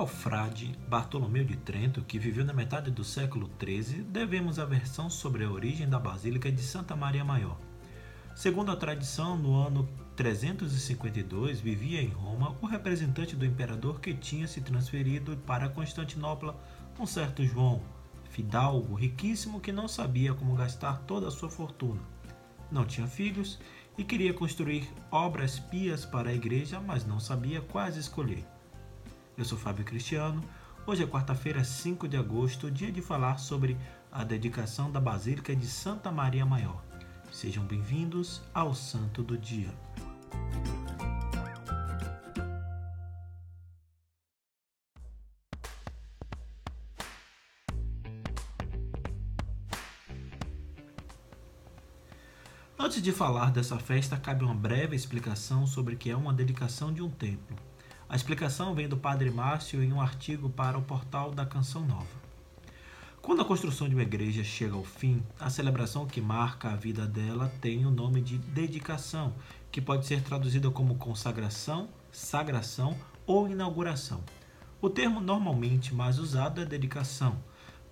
Ao frade Bartolomeu de Trento, que viveu na metade do século XIII, devemos a versão sobre a origem da Basílica de Santa Maria Maior. Segundo a tradição, no ano 352 vivia em Roma o representante do imperador que tinha se transferido para Constantinopla, um certo João, fidalgo riquíssimo que não sabia como gastar toda a sua fortuna. Não tinha filhos e queria construir obras pias para a igreja, mas não sabia quais escolher. Eu sou Fábio Cristiano. Hoje é quarta-feira, 5 de agosto, dia de falar sobre a dedicação da Basílica de Santa Maria Maior. Sejam bem-vindos ao Santo do Dia. Antes de falar dessa festa, cabe uma breve explicação sobre o que é uma dedicação de um templo. A explicação vem do Padre Márcio em um artigo para o portal da Canção Nova. Quando a construção de uma igreja chega ao fim, a celebração que marca a vida dela tem o nome de dedicação, que pode ser traduzida como consagração, sagração ou inauguração. O termo normalmente mais usado é dedicação,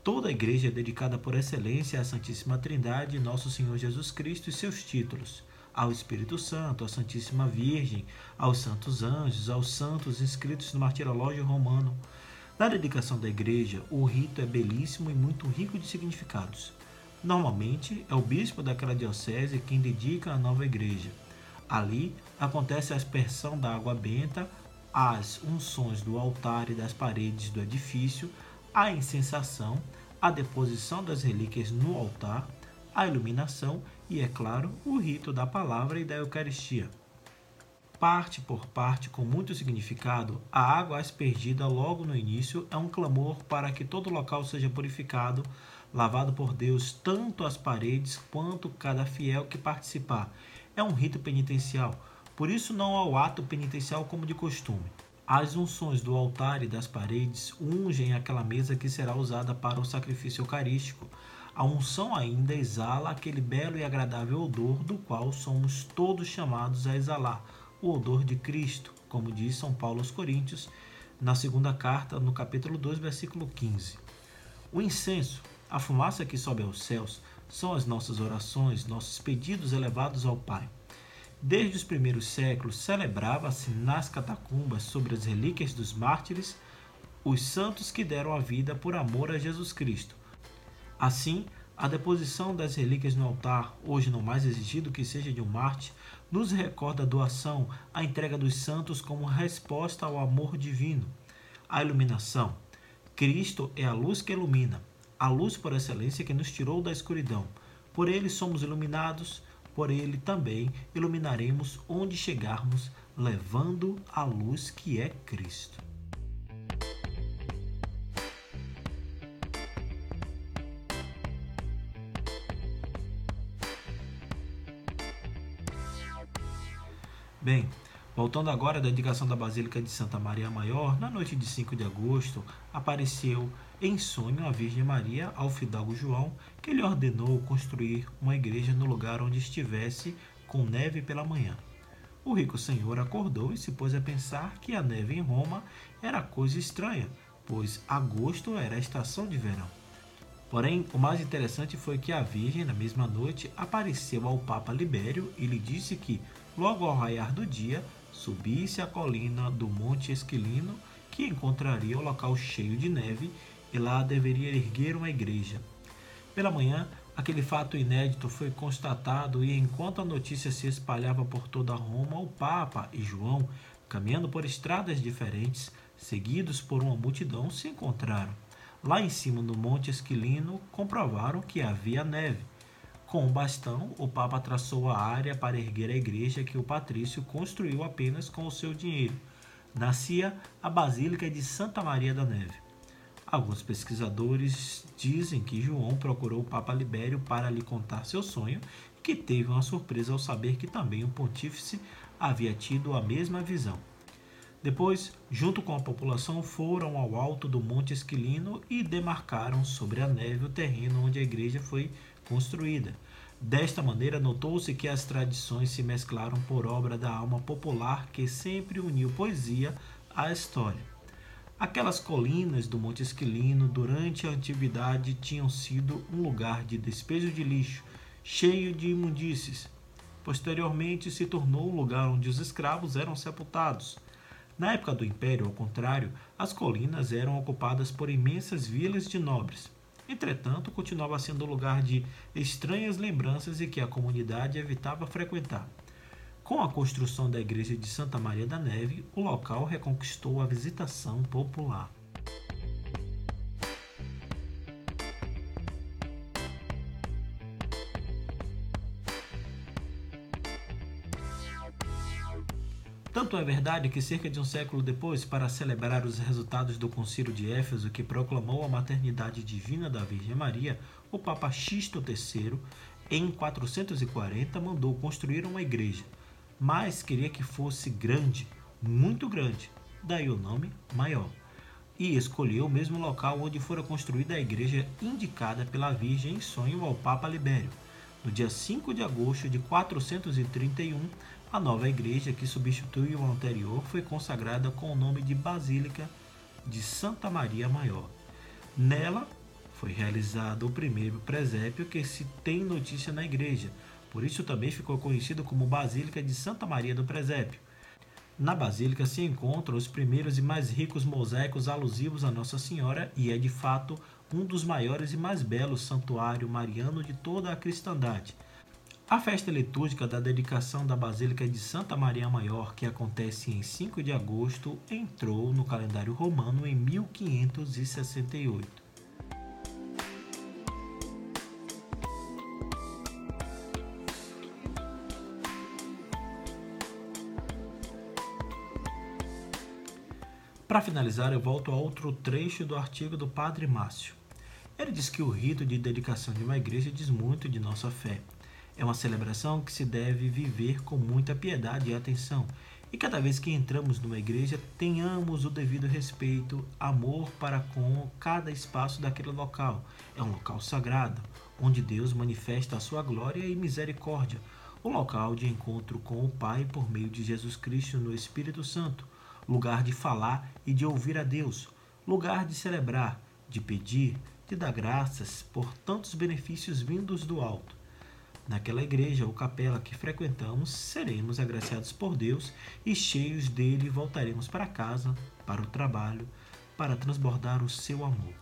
Toda a igreja é dedicada por excelência à Santíssima Trindade, Nosso Senhor Jesus Cristo e seus títulos, ao Espírito Santo, à Santíssima Virgem, aos santos anjos, aos santos inscritos no martirológio romano. Na dedicação da igreja, o rito é belíssimo e muito rico de significados. Normalmente, é o bispo daquela diocese quem dedica a nova igreja. Ali acontece a aspersão da água benta, as unções do altar e das paredes do edifício, a incensação, a deposição das relíquias no altar, a iluminação e, é claro, o rito da palavra e da Eucaristia. Parte por parte, com muito significado, a água aspergida logo no início é um clamor para que todo local seja purificado, lavado por Deus, tanto as paredes quanto cada fiel que participar. É um rito penitencial, por isso não há o ato penitencial como de costume. As unções do altar e das paredes ungem aquela mesa que será usada para o sacrifício eucarístico. A unção ainda exala aquele belo e agradável odor do qual somos todos chamados a exalar, o odor de Cristo, como diz São Paulo aos Coríntios, na segunda carta, no capítulo 2, versículo 15. O incenso, a fumaça que sobe aos céus, são as nossas orações, nossos pedidos elevados ao Pai. Desde os primeiros séculos, celebrava-se nas catacumbas sobre as relíquias dos mártires os santos que deram a vida por amor a Jesus Cristo. Assim, a deposição das relíquias no altar, hoje não mais exigido que seja de um mártir, nos recorda a doação, a entrega dos santos como resposta ao amor divino. A iluminação. Cristo é a luz que ilumina, a luz por excelência que nos tirou da escuridão. Por ele somos iluminados, por ele também iluminaremos onde chegarmos, levando a luz que é Cristo. Bem, voltando agora à dedicação da Basílica de Santa Maria Maior, na noite de 5 de agosto, apareceu em sonho a Virgem Maria ao fidalgo João, que lhe ordenou construir uma igreja no lugar onde estivesse com neve pela manhã. O rico senhor acordou e se pôs a pensar que a neve em Roma era coisa estranha, pois agosto era a estação de verão. Porém, o mais interessante foi que a Virgem, na mesma noite, apareceu ao Papa Libério e lhe disse que, logo ao raiar do dia, subisse a colina do Monte Esquilino, que encontraria o local cheio de neve e lá deveria erguer uma igreja. Pela manhã, aquele fato inédito foi constatado e enquanto a notícia se espalhava por toda Roma, o Papa e João, caminhando por estradas diferentes, seguidos por uma multidão, se encontraram. Lá em cima do Monte Esquilino, comprovaram que havia neve. Com o bastão, o Papa traçou a área para erguer a igreja que o patrício construiu apenas com o seu dinheiro. Nascia a Basílica de Santa Maria da Neve. Alguns pesquisadores dizem que João procurou o Papa Libério para lhe contar seu sonho e que teve uma surpresa ao saber que também o pontífice havia tido a mesma visão. Depois, junto com a população, foram ao alto do Monte Esquilino e demarcaram sobre a neve o terreno onde a igreja foi construída. Desta maneira, notou-se que as tradições se mesclaram por obra da alma popular que sempre uniu poesia à história. Aquelas colinas do Monte Esquilino, durante a antiguidade, tinham sido um lugar de despejo de lixo, cheio de imundícies. Posteriormente, se tornou um lugar onde os escravos eram sepultados. Na época do Império, ao contrário, as colinas eram ocupadas por imensas vilas de nobres. Entretanto, continuava sendo lugar de estranhas lembranças e que a comunidade evitava frequentar. Com a construção da igreja de Santa Maria da Neve, o local reconquistou a visitação popular. Tanto é verdade que cerca de um século depois, para celebrar os resultados do Concílio de Éfeso, que proclamou a maternidade divina da Virgem Maria, o Papa Xisto III, em 440, mandou construir uma igreja mas queria que fosse grande, muito grande, daí o nome maior. E escolheu o mesmo local onde fora construída a igreja indicada pela Virgem em sonho ao Papa Libério. No dia 5 de agosto de 431, a nova igreja, que substituiu a anterior, foi consagrada com o nome de Basílica de Santa Maria Maior. Nela foi realizado o primeiro presépio que se tem notícia na igreja, por isso também ficou conhecido como Basílica de Santa Maria do Presépio. Na basílica se encontram os primeiros e mais ricos mosaicos alusivos a Nossa Senhora e é de fato um dos maiores e mais belos santuário mariano de toda a cristandade. A festa litúrgica da dedicação da Basílica de Santa Maria Maior, que acontece em 5 de agosto, entrou no calendário romano em 1568. Para finalizar, eu volto a outro trecho do artigo do Padre Márcio. Ele diz que o rito de dedicação de uma igreja diz muito de nossa fé. É uma celebração que se deve viver com muita piedade e atenção. E cada vez que entramos numa igreja, tenhamos o devido respeito, amor para com cada espaço daquele local. É um local sagrado, onde Deus manifesta a sua glória e misericórdia. O local de encontro com o Pai por meio de Jesus Cristo no Espírito Santo lugar de falar e de ouvir a Deus, lugar de celebrar, de pedir, de dar graças por tantos benefícios vindos do alto. Naquela igreja ou capela que frequentamos, seremos agraciados por Deus e cheios dele voltaremos para casa, para o trabalho, para transbordar o seu amor.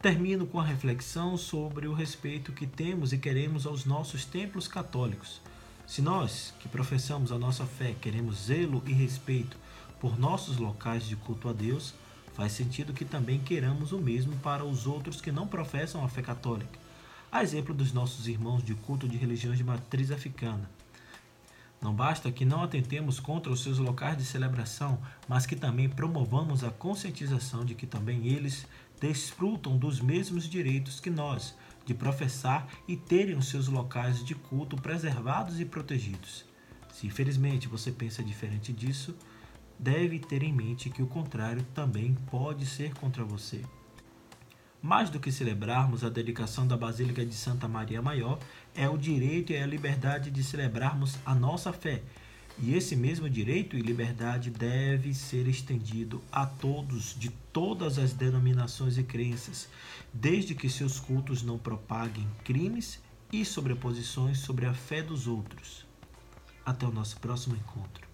Termino com a reflexão sobre o respeito que temos e queremos aos nossos templos católicos se nós, que professamos a nossa fé, queremos zelo e respeito por nossos locais de culto a Deus, faz sentido que também queiramos o mesmo para os outros que não professam a fé católica. A exemplo dos nossos irmãos de culto de religiões de matriz africana. Não basta que não atentemos contra os seus locais de celebração, mas que também promovamos a conscientização de que também eles desfrutam dos mesmos direitos que nós, de professar e terem os seus locais de culto preservados e protegidos. Se infelizmente você pensa diferente disso, deve ter em mente que o contrário também pode ser contra você. Mais do que celebrarmos a dedicação da Basílica de Santa Maria Maior, é o direito e a liberdade de celebrarmos a nossa fé e esse mesmo direito e liberdade deve ser estendido a todos de todas as denominações e crenças, desde que seus cultos não propaguem crimes e sobreposições sobre a fé dos outros. Até o nosso próximo encontro.